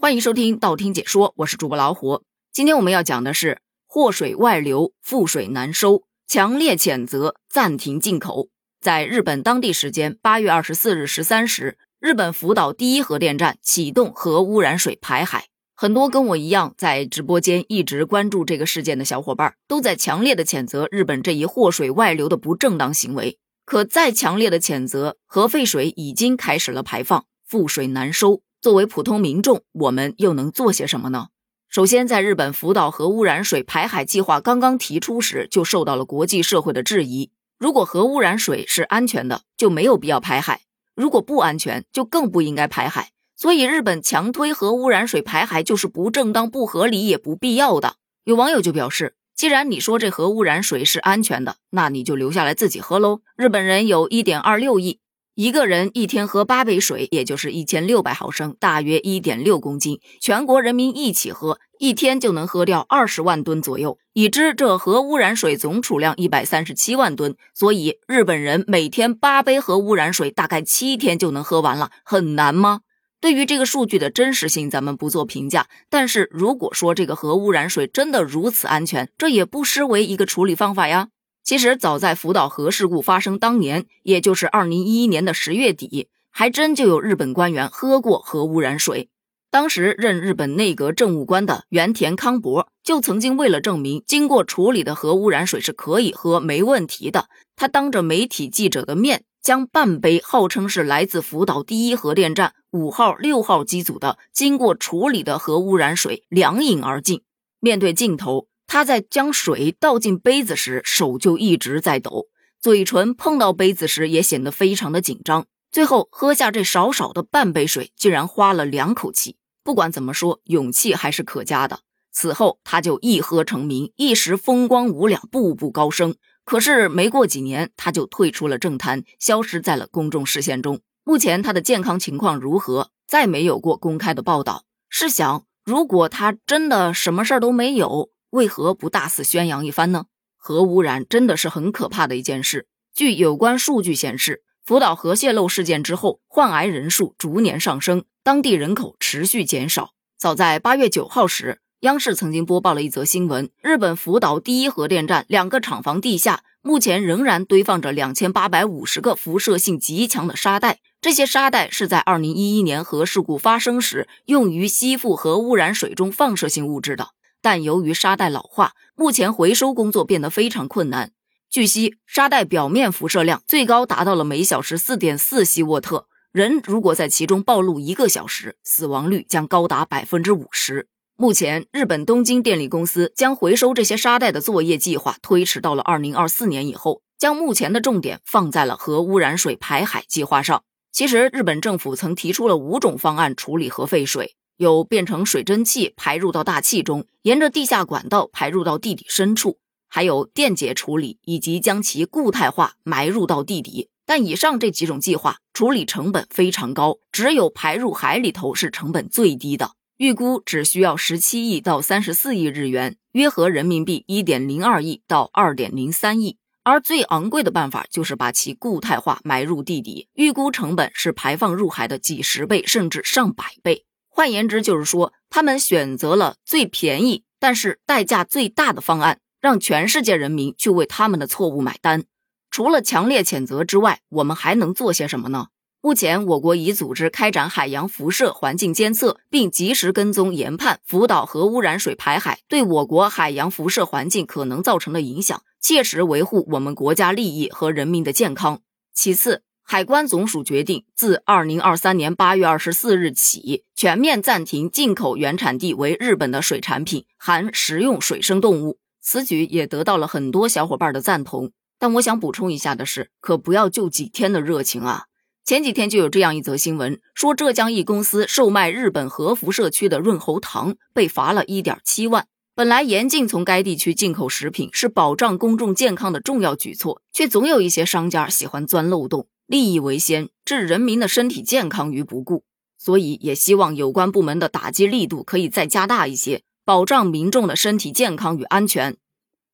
欢迎收听道听解说，我是主播老虎。今天我们要讲的是祸水外流，覆水难收，强烈谴责暂停进口。在日本当地时间八月二十四日十三时，日本福岛第一核电站启动核污染水排海。很多跟我一样在直播间一直关注这个事件的小伙伴，都在强烈的谴责日本这一祸水外流的不正当行为。可再强烈的谴责，核废水已经开始了排放，覆水难收。作为普通民众，我们又能做些什么呢？首先，在日本福岛核污染水排海计划刚刚提出时，就受到了国际社会的质疑。如果核污染水是安全的，就没有必要排海；如果不安全，就更不应该排海。所以，日本强推核污染水排海就是不正当、不合理也不必要的。有网友就表示，既然你说这核污染水是安全的，那你就留下来自己喝喽。日本人有一点二六亿。一个人一天喝八杯水，也就是一千六百毫升，大约一点六公斤。全国人民一起喝，一天就能喝掉二十万吨左右。已知这核污染水总储量一百三十七万吨，所以日本人每天八杯核污染水，大概七天就能喝完了，很难吗？对于这个数据的真实性，咱们不做评价。但是如果说这个核污染水真的如此安全，这也不失为一个处理方法呀。其实早在福岛核事故发生当年，也就是二零一一年的十月底，还真就有日本官员喝过核污染水。当时任日本内阁政务官的原田康博就曾经为了证明经过处理的核污染水是可以喝、没问题的，他当着媒体记者的面，将半杯号称是来自福岛第一核电站五号、六号机组的经过处理的核污染水两饮而尽。面对镜头。他在将水倒进杯子时，手就一直在抖，嘴唇碰到杯子时也显得非常的紧张。最后喝下这少少的半杯水，竟然花了两口气。不管怎么说，勇气还是可嘉的。此后他就一喝成名，一时风光无两，步步高升。可是没过几年，他就退出了政坛，消失在了公众视线中。目前他的健康情况如何，再没有过公开的报道。试想，如果他真的什么事儿都没有，为何不大肆宣扬一番呢？核污染真的是很可怕的一件事。据有关数据显示，福岛核泄漏事件之后，患癌人数逐年上升，当地人口持续减少。早在八月九号时，央视曾经播报了一则新闻：日本福岛第一核电站两个厂房地下，目前仍然堆放着两千八百五十个辐射性极强的沙袋。这些沙袋是在二零一一年核事故发生时用于吸附核污染水中放射性物质的。但由于沙袋老化，目前回收工作变得非常困难。据悉，沙袋表面辐射量最高达到了每小时四点四希沃特，人如果在其中暴露一个小时，死亡率将高达百分之五十。目前，日本东京电力公司将回收这些沙袋的作业计划推迟到了二零二四年以后，将目前的重点放在了核污染水排海计划上。其实，日本政府曾提出了五种方案处理核废水。有变成水蒸气排入到大气中，沿着地下管道排入到地底深处，还有电解处理以及将其固态化埋入到地底。但以上这几种计划处理成本非常高，只有排入海里头是成本最低的，预估只需要十七亿到三十四亿日元，约合人民币一点零二亿到二点零三亿。而最昂贵的办法就是把其固态化埋入地底，预估成本是排放入海的几十倍甚至上百倍。换言之，就是说，他们选择了最便宜但是代价最大的方案，让全世界人民去为他们的错误买单。除了强烈谴责之外，我们还能做些什么呢？目前，我国已组织开展海洋辐射环境监测，并及时跟踪研判福岛核污染水排海对我国海洋辐射环境可能造成的影响，切实维护我们国家利益和人民的健康。其次，海关总署决定，自二零二三年八月二十四日起，全面暂停进口原产地为日本的水产品，含食用水生动物。此举也得到了很多小伙伴的赞同。但我想补充一下的是，可不要就几天的热情啊！前几天就有这样一则新闻，说浙江一公司售卖日本核辐射区的润喉糖，被罚了一点七万。本来严禁从该地区进口食品是保障公众健康的重要举措，却总有一些商家喜欢钻漏洞。利益为先，置人民的身体健康于不顾，所以也希望有关部门的打击力度可以再加大一些，保障民众的身体健康与安全。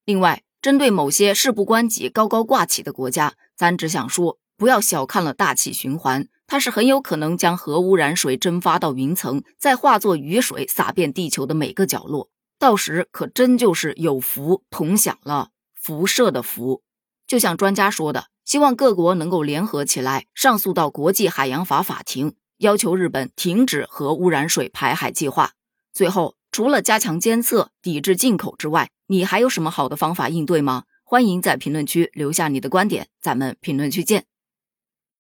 另外，针对某些事不关己、高高挂起的国家，咱只想说，不要小看了大气循环，它是很有可能将核污染水蒸发到云层，再化作雨水洒遍地球的每个角落。到时可真就是有福同享了，辐射的福。就像专家说的，希望各国能够联合起来，上诉到国际海洋法法庭，要求日本停止核污染水排海计划。最后，除了加强监测、抵制进口之外，你还有什么好的方法应对吗？欢迎在评论区留下你的观点，咱们评论区见。